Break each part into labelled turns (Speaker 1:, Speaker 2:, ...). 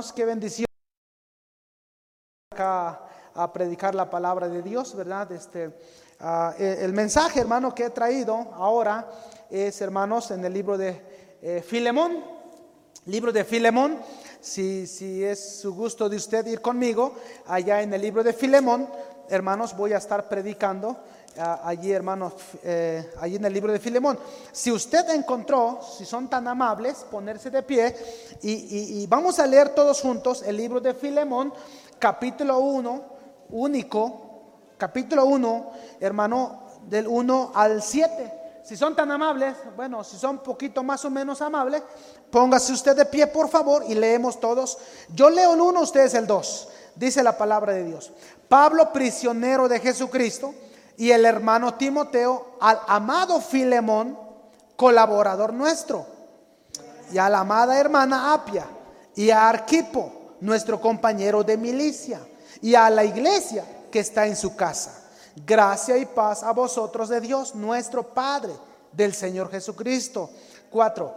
Speaker 1: Qué bendición acá a predicar la palabra de Dios, ¿verdad? Este, ah, eh, el mensaje, hermano, que he traído ahora es, hermanos, en el libro de eh, Filemón, libro de Filemón. Si, si es su gusto de usted ir conmigo, allá en el libro de Filemón, hermanos, voy a estar predicando allí, hermanos, eh, allí en el libro de Filemón. Si usted encontró, si son tan amables, ponerse de pie y, vamos a leer todos juntos el libro de Filemón, capítulo 1, único, capítulo 1, hermano, del 1 al 7. Si son tan amables, bueno, si son poquito más o menos amables, póngase usted de pie, por favor, y leemos todos. Yo leo el 1, ustedes el 2. Dice la palabra de Dios. Pablo, prisionero de Jesucristo y el hermano Timoteo al amado Filemón, colaborador nuestro, y a la amada hermana Apia, y a Arquipo, nuestro compañero de milicia, y a la iglesia que está en su casa. Gracia y paz a vosotros de Dios, nuestro Padre, del Señor Jesucristo. Cuatro,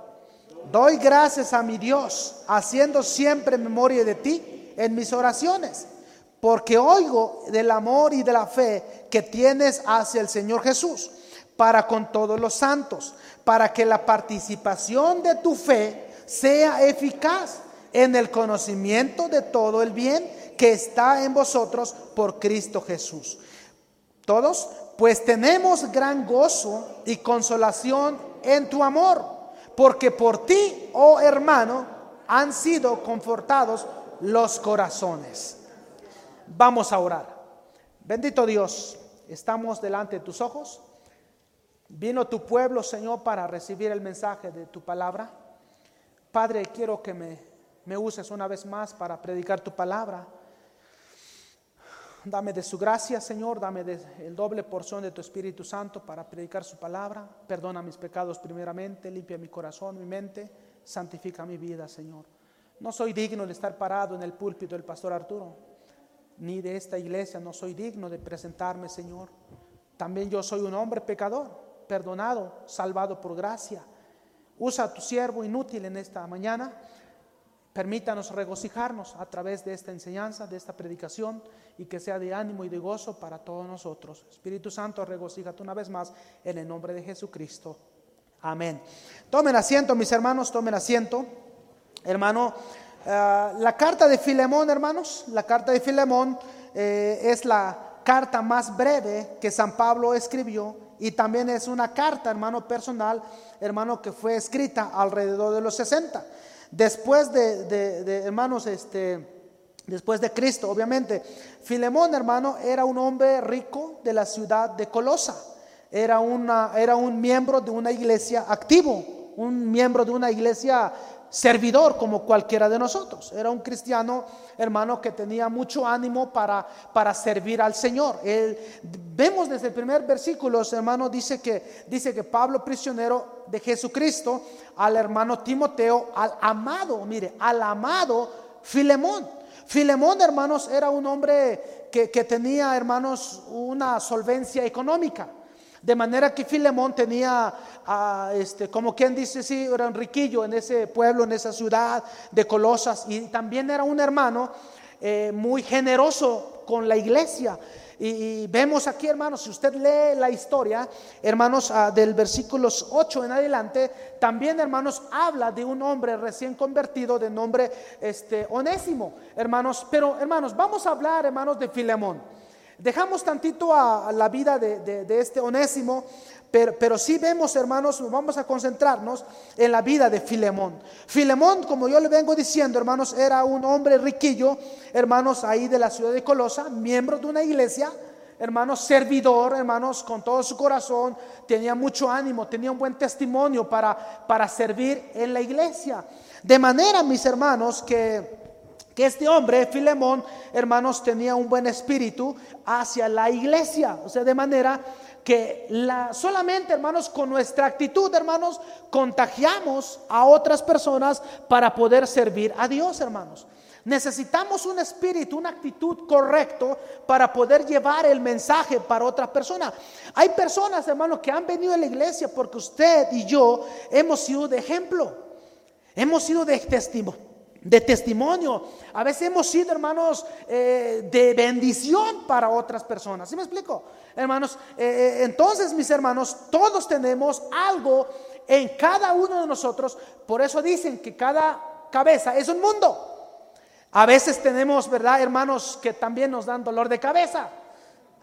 Speaker 1: doy gracias a mi Dios, haciendo siempre memoria de ti en mis oraciones porque oigo del amor y de la fe que tienes hacia el Señor Jesús para con todos los santos, para que la participación de tu fe sea eficaz en el conocimiento de todo el bien que está en vosotros por Cristo Jesús. Todos, pues tenemos gran gozo y consolación en tu amor, porque por ti, oh hermano, han sido confortados los corazones. Vamos a orar. Bendito Dios, estamos delante de tus ojos. Vino tu pueblo, Señor, para recibir el mensaje de tu palabra. Padre, quiero que me, uses una vez más para predicar tu palabra. Dame de su gracia, Señor, dame de, el doble porción de tu Espíritu Santo para predicar su palabra. Perdona mis pecados primeramente, limpia mi corazón, mi mente, santifica mi vida, Señor. No soy digno de estar parado en el púlpito del pastor Arturo ni de esta iglesia no soy digno de presentarme, Señor. También yo soy un hombre pecador, perdonado, salvado por gracia. Usa a tu siervo inútil en esta mañana. Permítanos regocijarnos a través de esta enseñanza, de esta predicación, y que sea de ánimo y de gozo para todos nosotros. Espíritu Santo, regocíjate una vez más en el nombre de Jesucristo. Amén. Tomen asiento, mis hermanos, tomen asiento. Hermano, eh, la carta de Filemón, hermanos, la carta de Filemón eh, es la carta más breve que San Pablo escribió y también es una carta, hermano, personal, hermano, que fue escrita alrededor de los 60. Después de, hermanos, este, después de Cristo, obviamente. Filemón, hermano, era un hombre rico de la ciudad de Colosa. Era, una, era un miembro de una iglesia activo, un miembro de una iglesia servidor como cualquiera de nosotros. Era un cristiano, hermano, que tenía mucho ánimo para, para servir al Señor. Vemos desde el primer versículo, hermano, dice que, dice que Pablo, prisionero de Jesucristo, al hermano Timoteo, al amado, mire, al amado Filemón. Filemón, hermanos, era un hombre que, que tenía, hermanos, una solvencia económica. De manera que Filemón tenía, ah, este, como quien dice, sí, era un riquillo en ese pueblo, en esa ciudad de Colosas, y también era un hermano eh, muy generoso con la iglesia. Y, vemos aquí, hermanos, si usted lee la historia, hermanos, ah, del versículos 8 en adelante, también, hermanos, habla de un hombre recién convertido de nombre este, Onésimo, hermanos. Pero, hermanos, vamos a hablar, hermanos, de Filemón. Dejamos tantito a, la vida de, de este Onésimo pero, pero sí vemos, hermanos, vamos a concentrarnos en la vida de Filemón. Filemón, como yo le vengo diciendo, hermanos, era un hombre riquillo, hermanos, ahí de la ciudad de Colosa, miembro de una iglesia, hermanos, servidor, hermanos, con todo su corazón, tenía mucho ánimo, tenía un buen testimonio para, para servir en la iglesia. De manera, mis hermanos, que que este hombre, Filemón, hermanos, tenía un buen espíritu hacia la iglesia. O sea, de manera que la, solamente, hermanos, con nuestra actitud, hermanos, contagiamos a otras personas para poder servir a Dios, hermanos. Necesitamos un espíritu, una actitud correcto para poder llevar el mensaje para otra persona. Hay personas, hermanos, que han venido a la iglesia porque usted y yo hemos sido de ejemplo. Hemos sido de testimonio de testimonio. A veces hemos sido, hermanos, eh, de bendición para otras personas. ¿Sí me explico? Hermanos, eh, eh, entonces, mis hermanos, todos tenemos algo en cada uno de nosotros. Por eso dicen que cada cabeza es un mundo. A veces tenemos, ¿verdad, hermanos, que también nos dan dolor de cabeza?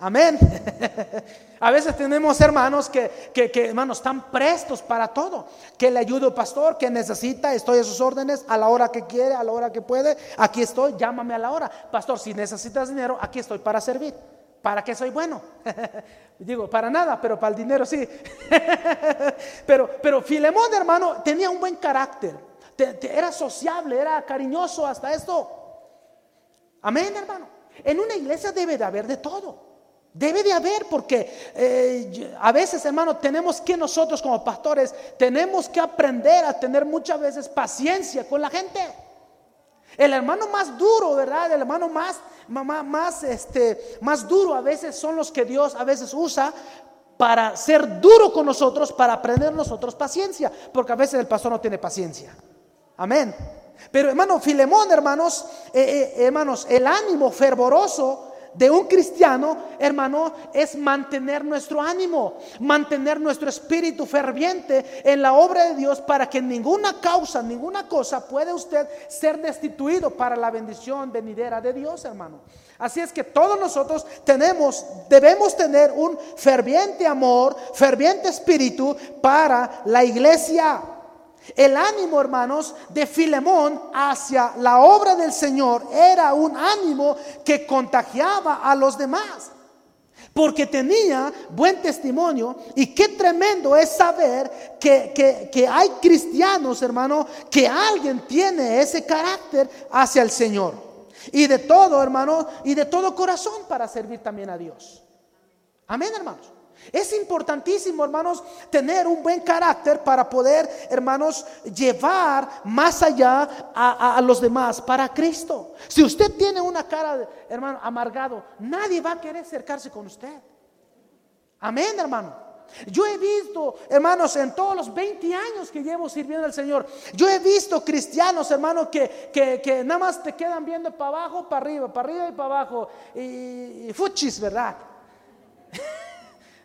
Speaker 1: Amén. a veces tenemos hermanos que, que, hermanos, están prestos para todo. Que le ayudo, pastor, que necesita, estoy a sus órdenes a la hora que quiere, a la hora que puede. Aquí estoy, llámame a la hora. Pastor, si necesitas dinero, aquí estoy para servir. ¿Para qué soy bueno? Digo, para nada, pero para el dinero sí. pero, pero Filemón, hermano, tenía un buen carácter. era sociable, era cariñoso hasta esto. Amén, hermano. En una iglesia debe de haber de todo. Debe de haber, porque eh, a veces, hermano, tenemos que nosotros como pastores, tenemos que aprender a tener muchas veces paciencia con la gente. El hermano más duro, ¿verdad? El hermano más, más, más, este, más duro a veces son los que Dios a veces usa para ser duro con nosotros, para aprender nosotros paciencia, porque a veces el pastor no tiene paciencia. Amén. Pero hermano, Filemón, hermanos, eh, eh, hermanos, el ánimo fervoroso de un cristiano, hermano, es mantener nuestro ánimo, mantener nuestro espíritu ferviente en la obra de Dios para que ninguna causa, ninguna cosa puede usted ser destituido para la bendición venidera de Dios, hermano. Así es que todos nosotros tenemos, debemos tener un ferviente amor, ferviente espíritu para la iglesia. El ánimo, hermanos, de Filemón hacia la obra del Señor era un ánimo que contagiaba a los demás. Porque tenía buen testimonio y qué tremendo es saber que, que hay cristianos, hermano, que alguien tiene ese carácter hacia el Señor. Y de todo, hermano, y de todo corazón para servir también a Dios. Amén, hermanos. Es importantísimo, hermanos, tener un buen carácter para poder, hermanos, llevar más allá a, los demás para Cristo. Si usted tiene una cara, hermano, amargado, nadie va a querer acercarse con usted. Amén, hermano. Yo he visto, hermanos, en todos los 20 años que llevo sirviendo al Señor, yo he visto cristianos, hermanos, que, que, nada más te quedan viendo para abajo, para arriba, para arriba y para abajo. Y, y fuchis, ¿verdad?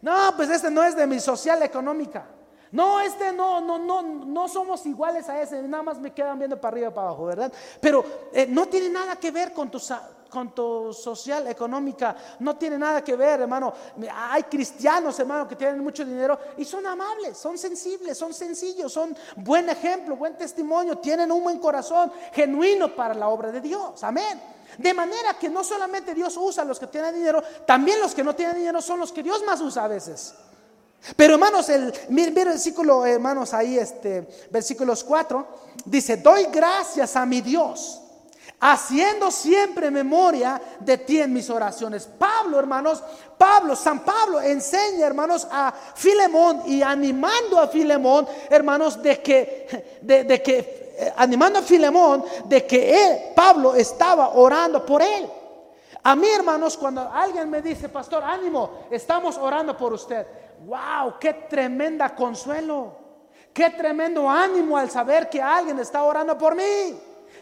Speaker 1: No, pues este no es de mi social económica. No, este no, no, no, no somos iguales a ese, nada más me quedan viendo para arriba para abajo, ¿verdad? Pero eh, no tiene nada que ver con tu, con tu social económica, no tiene nada que ver, hermano. Hay cristianos, hermano, que tienen mucho dinero y son amables, son sensibles, son sencillos, son buen ejemplo, buen testimonio, tienen un buen corazón genuino para la obra de Dios, amén. De manera que no solamente Dios usa a los que tienen dinero, también los que no tienen dinero son los que Dios más usa a veces. Pero hermanos, el, miren, el versículo, hermanos, ahí este, versículos 4, dice, doy gracias a mi Dios, haciendo siempre memoria de ti en mis oraciones. Pablo, hermanos, Pablo, San Pablo enseña, hermanos, a Filemón y animando a Filemón, hermanos, de que, de que eh, animando a Filemón de que él, Pablo, estaba orando por él. A mí, hermanos, cuando alguien me dice, pastor, ánimo, estamos orando por usted. ¡Wow! ¡Qué tremenda consuelo! ¡Qué tremendo ánimo al saber que alguien está orando por mí!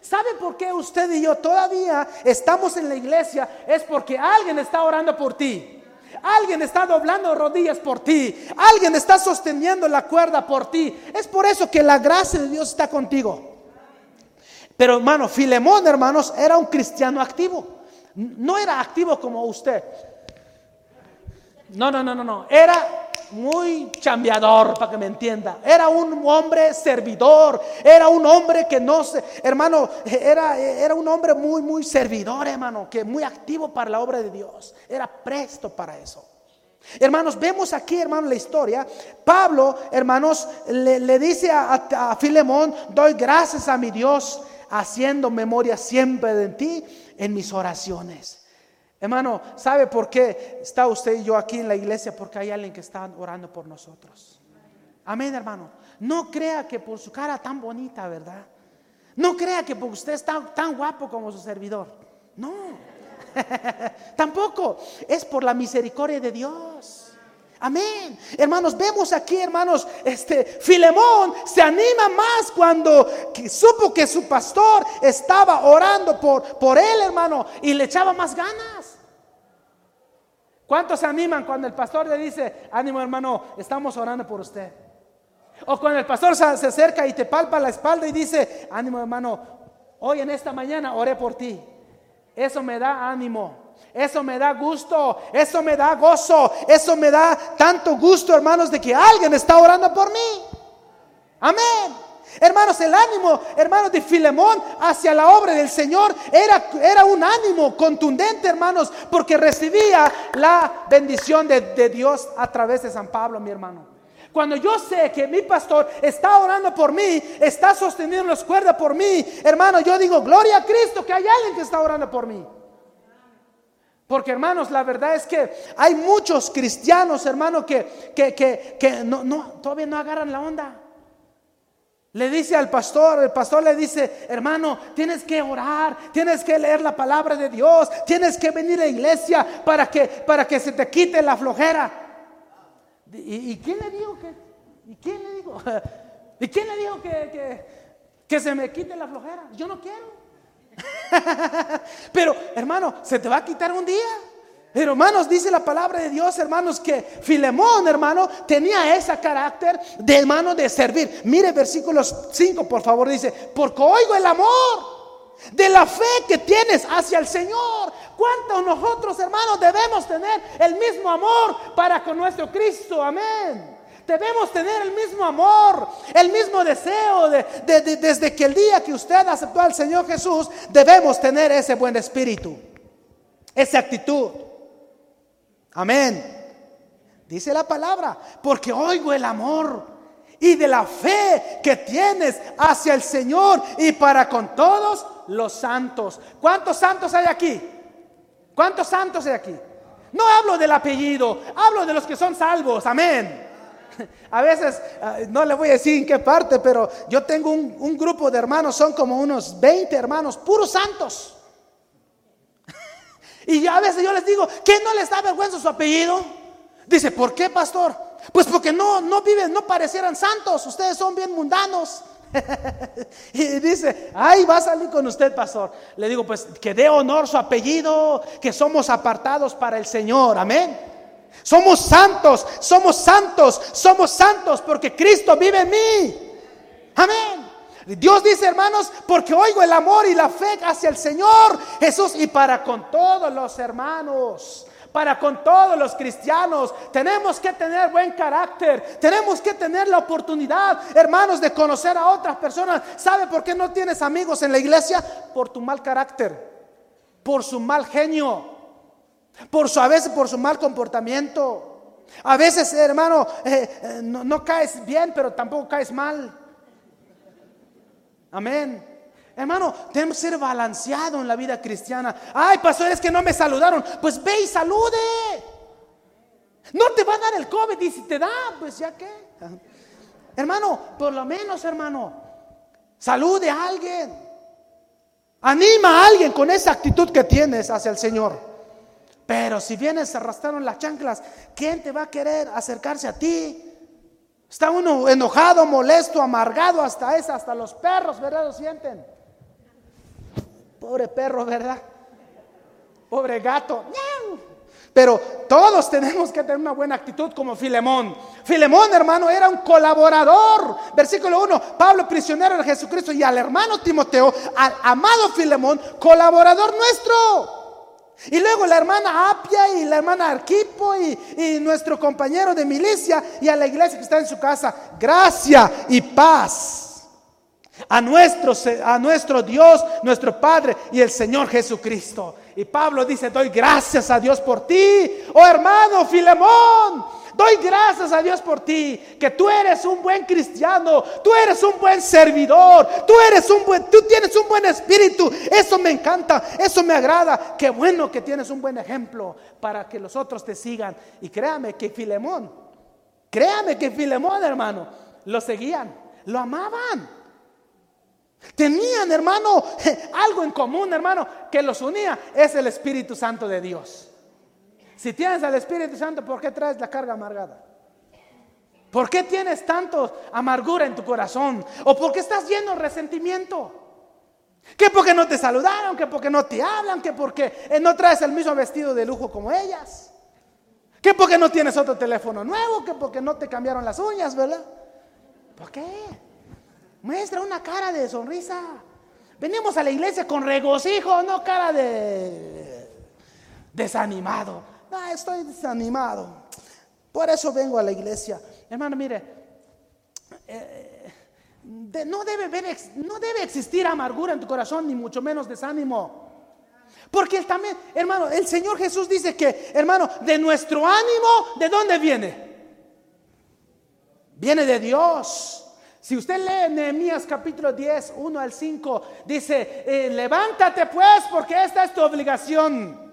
Speaker 1: ¿Sabe por qué usted y yo todavía estamos en la iglesia? Es porque alguien está orando por ti. Alguien está doblando rodillas por ti. Alguien está sosteniendo la cuerda por ti. Es por eso que la gracia de Dios está contigo. Pero hermano, Filemón, hermanos, era un cristiano activo. No era activo como usted. No, no, no, no, no. Era muy chambeador, para que me entienda. Era un hombre servidor. Era un hombre que no se, hermano, era, era un hombre muy, muy servidor, hermano, que muy activo para la obra de Dios. Era presto para eso. Hermanos, vemos aquí, hermano, la historia. Pablo, hermanos, le, dice a, a Filemón, doy gracias a mi Dios, haciendo memoria siempre de ti en mis oraciones. Hermano, ¿sabe por qué está usted y yo aquí en la iglesia? Porque hay alguien que está orando por nosotros. Amén, hermano. No crea que por su cara tan bonita, ¿verdad? No crea que porque usted está tan guapo como su servidor. No. Tampoco. Es por la misericordia de Dios. Amén. Hermanos, vemos aquí, hermanos, este Filemón se anima más cuando supo que su pastor estaba orando por, por él, hermano, y le echaba más ganas. ¿Cuántos se animan cuando el pastor le dice, ánimo hermano, estamos orando por usted? O cuando el pastor se acerca y te palpa la espalda y dice, ánimo hermano, hoy en esta mañana oré por ti. Eso me da ánimo, eso me da gusto, eso me da gozo, eso me da tanto gusto, hermanos, de que alguien está orando por mí. Amén. Hermanos, el ánimo, hermanos, de Filemón hacia la obra del Señor era, era un ánimo contundente, hermanos, porque recibía la bendición de, de Dios a través de San Pablo, mi hermano. Cuando yo sé que mi pastor está orando por mí, está sosteniendo las cuerdas por mí, hermano, yo digo, gloria a Cristo, que hay alguien que está orando por mí. Porque hermanos, la verdad es que hay muchos cristianos, hermanos, que, que, que, que no, no, todavía no agarran la onda. Le dice al pastor, el pastor le dice, hermano, tienes que orar, tienes que leer la palabra de Dios, tienes que venir a la iglesia para que, para que se te quite la flojera. ¿Y, quién le dijo que? ¿Y quién le dijo? ¿Y quién le dijo que, que se me quite la flojera? Yo no quiero. Pero, hermano, se te va a quitar un día. Hermanos, dice la palabra de Dios, hermanos, que Filemón, hermano, tenía ese carácter de hermano de servir. Mire versículos 5, por favor, dice, porque oigo el amor de la fe que tienes hacia el Señor. ¿Cuántos nosotros, hermanos, debemos tener el mismo amor para con nuestro Cristo? Amén. Debemos tener el mismo amor, el mismo deseo de, desde que el día que usted aceptó al Señor Jesús, debemos tener ese buen espíritu, esa actitud. Amén. Dice la palabra, porque oigo el amor y de la fe que tienes hacia el Señor y para con todos los santos. ¿Cuántos santos hay aquí? ¿Cuántos santos hay aquí? No hablo del apellido, hablo de los que son salvos. Amén. A veces, ah, no le voy a decir en qué parte, pero yo tengo un, un grupo de hermanos, son como unos 20 hermanos, puros santos. Y a veces yo les digo, ¿qué no les da vergüenza su apellido? Dice, ¿por qué, pastor? Pues porque no, no viven, no parecieran santos, ustedes son bien mundanos. y dice, ay, va a salir con usted, pastor. Le digo, pues que dé honor su apellido, que somos apartados para el Señor, amén. Somos santos, somos santos, somos santos porque Cristo vive en mí. Amén. Dios dice, hermanos, porque oigo el amor y la fe hacia el Señor Jesús y para con todos los hermanos, para con todos los cristianos, tenemos que tener buen carácter, tenemos que tener la oportunidad, hermanos, de conocer a otras personas. ¿Sabe por qué no tienes amigos en la iglesia? Por tu mal carácter, por su mal genio, por su, a veces por su mal comportamiento. A veces, hermano, eh, eh, no, no caes bien, pero tampoco caes mal. Amén. Hermano, tenemos que ser balanceado en la vida cristiana. Ay, pastores que no me saludaron. Pues ve y salude. No te va a dar el COVID y si te da, pues ya qué. Hermano, por lo menos, hermano, salude a alguien. Anima a alguien con esa actitud que tienes hacia el Señor. Pero si vienes arrastraron las chanclas, ¿quién te va a querer acercarse a ti? Está uno enojado, molesto, amargado, hasta esa, hasta los perros, ¿verdad? Lo sienten. Pobre perro, ¿verdad? Pobre gato. Pero todos tenemos que tener una buena actitud como Filemón. Filemón, hermano, era un colaborador. Versículo 1, Pablo, prisionero de Jesucristo, y al hermano Timoteo, al amado Filemón, colaborador nuestro. Y luego la hermana Apia y la hermana Arquipo y, y, nuestro compañero de milicia y a la iglesia que está en su casa. Gracia y paz a nuestro, a nuestro Dios, nuestro Padre y el Señor Jesucristo. Y Pablo dice, doy gracias a Dios por ti, oh hermano Filemón. Doy gracias a Dios por ti, que tú eres un buen cristiano, tú eres un buen servidor, tú eres un buen, tú tienes un buen espíritu. Eso me encanta, eso me agrada. Qué bueno que tienes un buen ejemplo para que los otros te sigan. Y créame que Filemón, créame que Filemón, hermano, lo seguían, lo amaban. Tenían, hermano, algo en común, hermano, que los unía. Es el Espíritu Santo de Dios. Si tienes al Espíritu Santo, ¿por qué traes la carga amargada? ¿Por qué tienes tanto amargura en tu corazón? ¿O por qué estás lleno de resentimiento? ¿Que porque no te saludaron? ¿Que porque no te hablan? ¿Que porque eh, no traes el mismo vestido de lujo como ellas? ¿Que porque no tienes otro teléfono nuevo? ¿Que porque no te cambiaron las uñas, verdad? ¿Por qué? Muestra una cara de sonrisa. Venimos a la iglesia con regocijo, no cara de desanimado. No, estoy desanimado. Por eso vengo a la iglesia. Hermano, mire, eh, no, debe no debe existir amargura en tu corazón, ni mucho menos desánimo. Porque también, hermano, el Señor Jesús dice que, hermano, de nuestro ánimo, ¿de dónde viene? Viene de Dios. Si usted lee Nehemías capítulo 10, 1 al 5, dice, eh, levántate pues porque esta es tu obligación.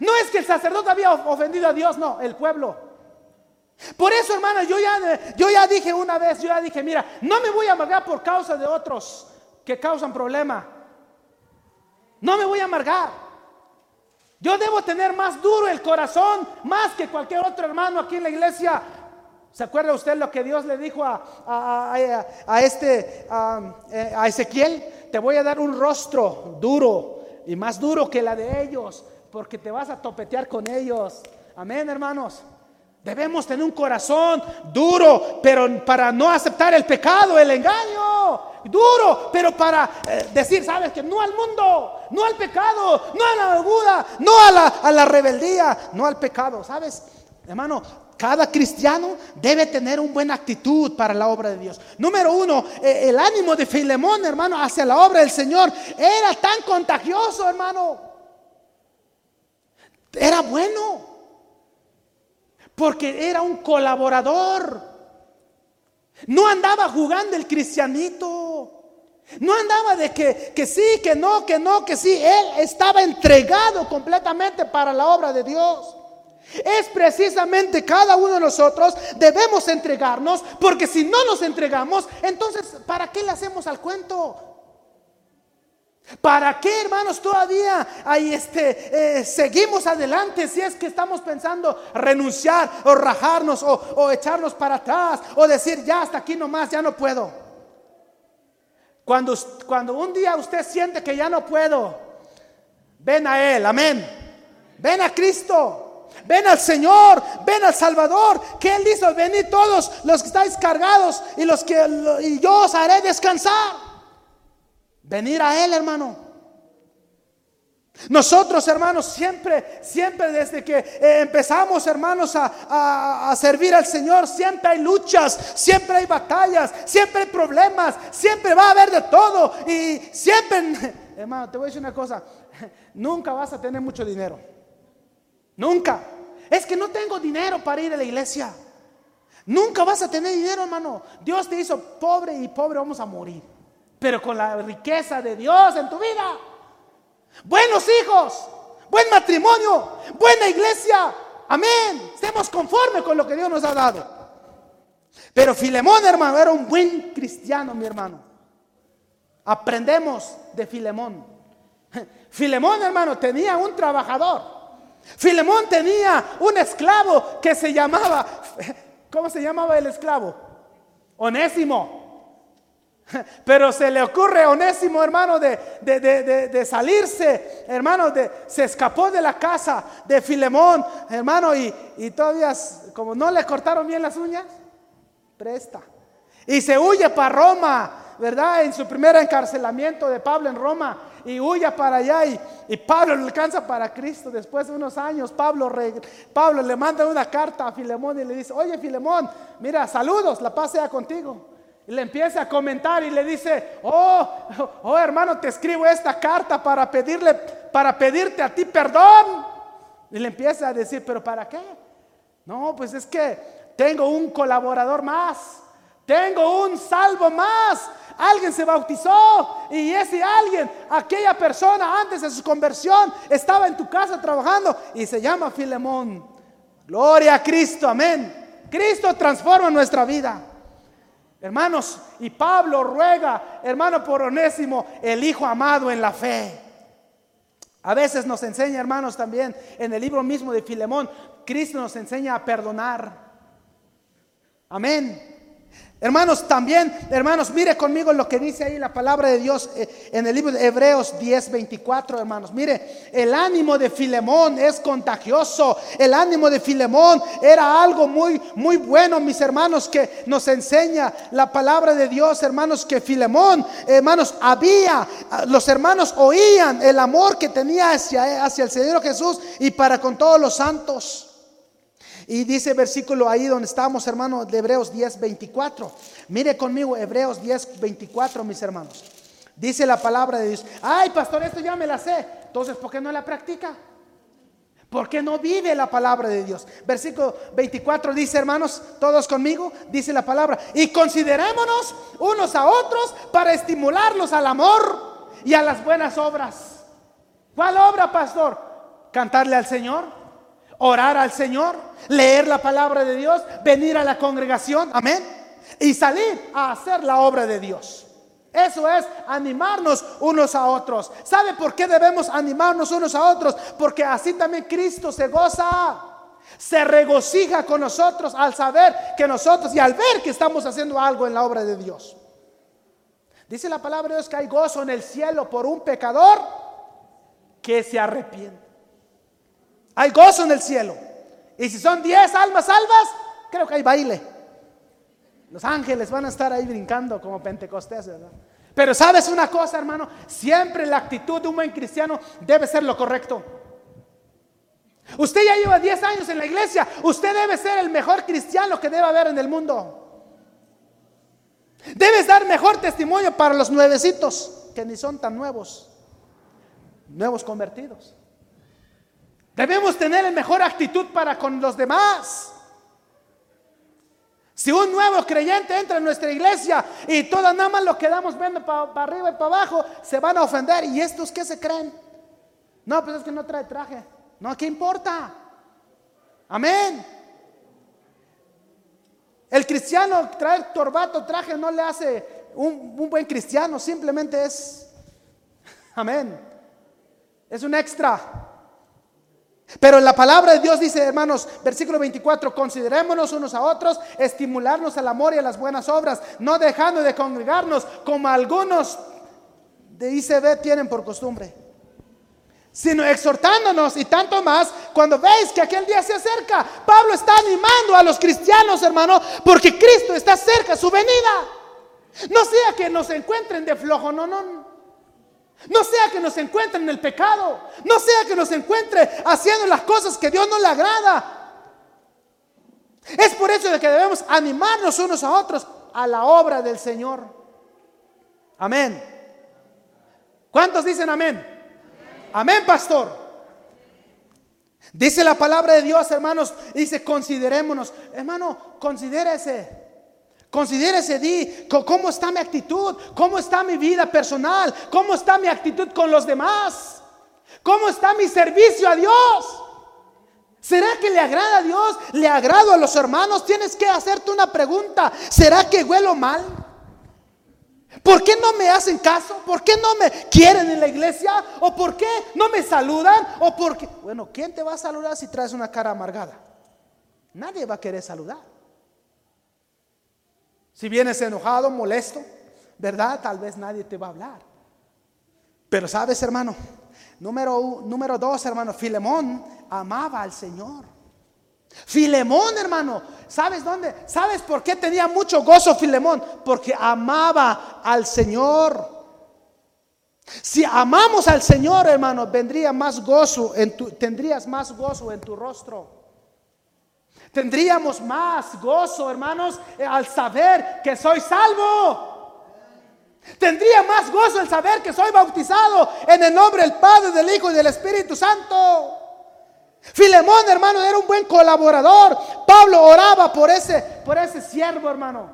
Speaker 1: No es que el sacerdote había ofendido a Dios, no, el pueblo. Por eso, hermano, yo ya, yo ya dije una vez, yo ya dije, mira, no me voy a amargar por causa de otros que causan problema. No me voy a amargar. Yo debo tener más duro el corazón, más que cualquier otro hermano aquí en la iglesia, ¿Se acuerda usted lo que Dios le dijo a, este, eh, a, Ezequiel? Te voy a dar un rostro duro y más duro que la de ellos, porque te vas a topetear con ellos. Amén, hermanos. Debemos tener un corazón duro, pero para no aceptar el pecado, el engaño. Duro, pero para eh, decir, sabes que no al mundo, no al pecado, no a la aguda, no a la, a la rebeldía, no al pecado. ¿Sabes? Hermano, cada cristiano debe tener una buena actitud para la obra de Dios. Número uno, eh, el ánimo de Filemón, hermano, hacia la obra del Señor era tan contagioso, hermano. Era bueno. Porque era un colaborador. No andaba jugando el cristianito. No andaba de que, que sí, que no, que no, que sí. Él estaba entregado completamente para la obra de Dios. Es precisamente cada uno de nosotros debemos entregarnos, porque si no nos entregamos, entonces, ¿para qué le hacemos al cuento? ¿Para qué, hermanos, todavía ahí este, eh, seguimos adelante si es que estamos pensando renunciar o rajarnos o, echarnos para atrás o decir ya hasta aquí nomás, ya no puedo? Cuando, cuando un día usted siente que ya no puedo, ven a Él, amén. Ven a Cristo. Ven al Señor, ven al Salvador, que Él dice, venid todos los que estáis cargados y los que y yo os haré descansar. Venir a Él, hermano. Nosotros, hermanos, siempre, siempre desde que eh, empezamos, hermanos, a, a, servir al Señor, siempre hay luchas, siempre hay batallas, siempre hay problemas, siempre va a haber de todo. Y siempre, hermano, te voy a decir una cosa, nunca vas a tener mucho dinero. Nunca. Es que no tengo dinero para ir a la iglesia. Nunca vas a tener dinero, hermano. Dios te hizo pobre y pobre vamos a morir. Pero con la riqueza de Dios en tu vida. Buenos hijos, buen matrimonio, buena iglesia. Amén. Estemos conformes con lo que Dios nos ha dado. Pero Filemón, hermano, era un buen cristiano, mi hermano. Aprendemos de Filemón. Filemón, hermano, tenía un trabajador. Filemón tenía un esclavo que se llamaba, ¿cómo se llamaba el esclavo? Onésimo. Pero se le ocurre a Onésimo, hermano, de, de, de, de, salirse, hermano, de, se escapó de la casa de Filemón, hermano, y, todavía, como no le cortaron bien las uñas, presta. Y se huye para Roma, ¿verdad? En su primer encarcelamiento de Pablo en Roma. Y huye para allá y, y Pablo le alcanza para Cristo. Después de unos años, Pablo, Pablo le manda una carta a Filemón y le dice, oye Filemón, mira, saludos, la paz sea contigo. Y le empieza a comentar y le dice, oh, oh hermano, te escribo esta carta para pedirle, para pedirte a ti perdón. Y le empieza a decir, pero ¿para qué? No, pues es que tengo un colaborador más. Tengo un salvo más. Alguien se bautizó y ese alguien, aquella persona antes de su conversión, estaba en tu casa trabajando y se llama Filemón. Gloria a Cristo, amén. Cristo transforma nuestra vida. Hermanos, y Pablo ruega, hermano por Onésimo, el hijo amado en la fe. A veces nos enseña, hermanos, también en el libro mismo de Filemón, Cristo nos enseña a perdonar. Amén. Hermanos, también, hermanos, mire conmigo lo que dice ahí la palabra de Dios eh, en el libro de Hebreos 10, 24, hermanos. Mire, el ánimo de Filemón es contagioso. El ánimo de Filemón era algo muy, muy bueno, mis hermanos, que nos enseña la palabra de Dios, hermanos, que Filemón, hermanos, había, los hermanos oían el amor que tenía hacia, hacia el Señor Jesús y para con todos los santos. Y dice versículo ahí donde estamos, hermano, de Hebreos 10, 24. Mire conmigo Hebreos 10, 24, mis hermanos. Dice la palabra de Dios. Ay, pastor, esto ya me la sé. Entonces, ¿por qué no la practica? ¿Por qué no vive la palabra de Dios? Versículo 24 dice, hermanos, todos conmigo, dice la palabra. Y considerémonos unos a otros para estimularlos al amor y a las buenas obras. ¿Cuál obra, pastor? Cantarle al Señor orar al Señor, leer la palabra de Dios, venir a la congregación, amén, y salir a hacer la obra de Dios. Eso es animarnos unos a otros. ¿Sabe por qué debemos animarnos unos a otros? Porque así también Cristo se goza, se regocija con nosotros al saber que nosotros y al ver que estamos haciendo algo en la obra de Dios. Dice la palabra de Dios que hay gozo en el cielo por un pecador que se arrepiente. Hay gozo en el cielo. Y si son 10 almas salvas, creo que hay baile. Los ángeles van a estar ahí brincando como Pentecostés, ¿verdad? Pero sabes una cosa, hermano, siempre la actitud de un buen cristiano debe ser lo correcto. Usted ya lleva 10 años en la iglesia, usted debe ser el mejor cristiano que debe haber en el mundo. Debes dar mejor testimonio para los nuevecitos, que ni son tan nuevos, nuevos convertidos. Debemos tener la mejor actitud para con los demás. Si un nuevo creyente entra en nuestra iglesia y todas nada más lo quedamos viendo para arriba y para abajo, se van a ofender. ¿Y estos qué se creen? No, pues es que no trae traje. No, ¿qué importa? Amén. El cristiano traer torbato, traje no le hace un, un buen cristiano, simplemente es, amén. Es un extra. Pero la palabra de Dios dice, hermanos, versículo 24, considerémonos unos a otros, estimularnos al amor y a las buenas obras, no dejando de congregarnos como algunos de ICB tienen por costumbre, sino exhortándonos y tanto más cuando veis que aquel día se acerca. Pablo está animando a los cristianos, hermano, porque Cristo está cerca, su venida. No sea que nos encuentren de flojo, no, no. No sea que nos encuentre en el pecado. No sea que nos encuentre haciendo las cosas que Dios no le agrada. Es por eso de que debemos animarnos unos a otros a la obra del Señor. Amén. ¿Cuántos dicen amén? Amén, pastor. Dice la palabra de Dios, hermanos, dice, considerémonos. Hermano, considérese. Considérese, di, ¿cómo está mi actitud? ¿Cómo está mi vida personal? ¿Cómo está mi actitud con los demás? ¿Cómo está mi servicio a Dios? ¿Será que le agrada a Dios? ¿Le agrado a los hermanos? Tienes que hacerte una pregunta. ¿Será que huelo mal? ¿Por qué no me hacen caso? ¿Por qué no me quieren en la iglesia? ¿O por qué no me saludan? ¿O por qué? Bueno, ¿quién te va a saludar si traes una cara amargada? Nadie va a querer saludar. Si vienes enojado, molesto, ¿verdad? Tal vez nadie te va a hablar. Pero sabes, hermano, número, número dos, hermano, Filemón amaba al Señor. Filemón, hermano, ¿sabes dónde? ¿Sabes por qué tenía mucho gozo Filemón? Porque amaba al Señor. Si amamos al Señor, hermano, vendría más gozo en tu, tendrías más gozo en tu rostro. Tendríamos más gozo, hermanos, al saber que soy salvo. Tendría más gozo el saber que soy bautizado en el nombre del Padre, del Hijo y del Espíritu Santo. Filemón, hermano, era un buen colaborador. Pablo oraba por ese, por ese siervo, hermano.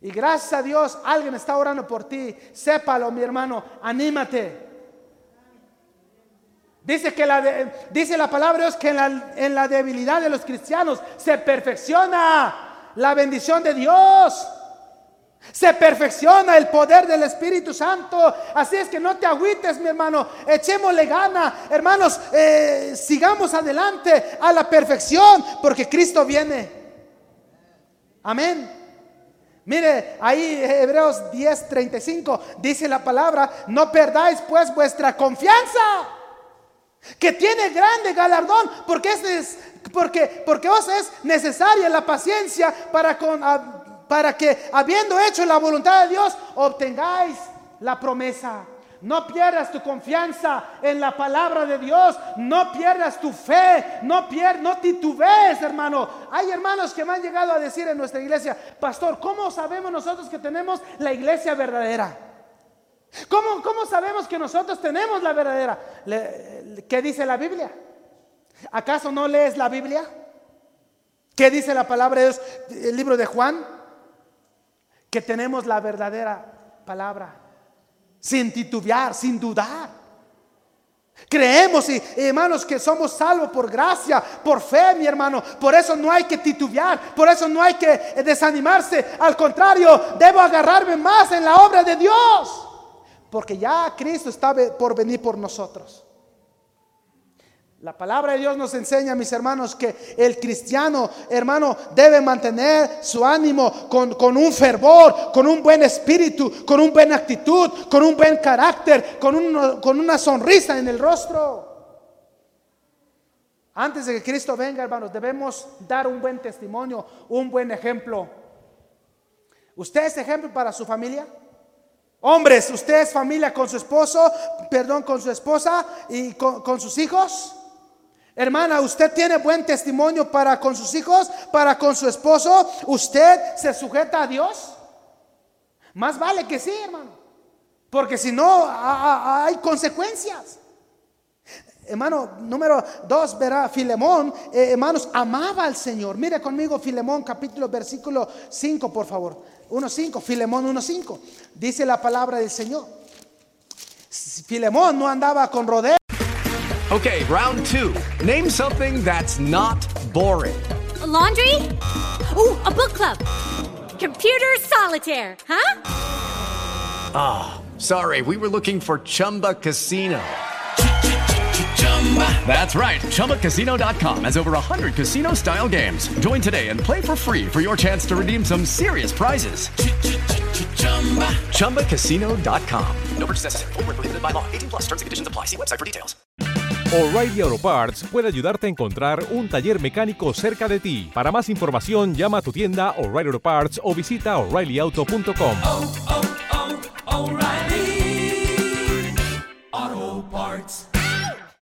Speaker 1: Y gracias a Dios, alguien está orando por ti. Sépalo, mi hermano, anímate. Dice que la, dice la palabra de Dios que en la, en la debilidad de los cristianos se perfecciona la bendición de Dios. Se perfecciona el poder del Espíritu Santo. Así es que no te agüites, mi hermano. Echémosle gana. Hermanos, eh, sigamos adelante a la perfección porque Cristo viene. Amén. Mire, ahí Hebreos 10:35 dice la palabra, no perdáis pues vuestra confianza, que tiene grande galardón, porque es, porque, porque os es necesaria la paciencia para con, para que habiendo hecho la voluntad de Dios obtengáis la promesa. No pierdas tu confianza en la palabra de Dios. No pierdas tu fe. No, pier no titubees, hermano. Hay hermanos que me han llegado a decir en nuestra iglesia, pastor, ¿cómo sabemos nosotros que tenemos la iglesia verdadera? ¿Cómo, cómo sabemos que nosotros tenemos la verdadera? ¿Qué dice la Biblia? ¿Acaso no lees la Biblia? ¿Qué dice la palabra de Dios? El libro de Juan que tenemos la verdadera palabra, sin titubear, sin dudar. Creemos, y, hermanos, que somos salvos por gracia, por fe, mi hermano. Por eso no hay que titubear, por eso no hay que desanimarse. Al contrario, debo agarrarme más en la obra de Dios, porque ya Cristo está por venir por nosotros. La palabra de Dios nos enseña, mis hermanos, que el cristiano, hermano, debe mantener su ánimo con, un fervor, con un buen espíritu, con una buena actitud, con un buen carácter, con, con una sonrisa en el rostro. Antes de que Cristo venga, hermanos, debemos dar un buen testimonio, un buen ejemplo. ¿Usted es ejemplo para su familia? Hombres, ¿usted es familia con su esposo, perdón, con su esposa y con, sus hijos? Hermana, usted tiene buen testimonio para con sus hijos, para con su esposo. ¿Usted se sujeta a Dios? Más vale que sí, hermano. Porque si no, hay consecuencias. Hermano, número dos, verá, Filemón, eh, hermanos, amaba al Señor. Mire conmigo Filemón, capítulo, versículo 5, por favor. 1.5, Filemón 1.5. Dice la palabra del Señor. Filemón no andaba con rodeo.
Speaker 2: Okay, round two. Name something that's not boring.
Speaker 3: A laundry? Ooh, a book club. Computer solitaire, huh?
Speaker 2: Ah, oh, sorry, we were looking for Chumba Casino. Chumba. That's right. ChumbaCasino.com has over 100 casino style games. Join today and play for free for your chance to redeem some serious prizes. -chumba. ChumbaCasino.com. No purchase necessary. Prohibited by law. 18 plus terms and conditions apply. See website for details.
Speaker 4: O'Reilly Auto Parts puede ayudarte a encontrar un taller mecánico cerca de ti. Para más información, llama a tu tienda O'Reilly Auto Parts o visita o'ReillyAuto.com. Oh, oh, oh, O'Reilly Auto Parts.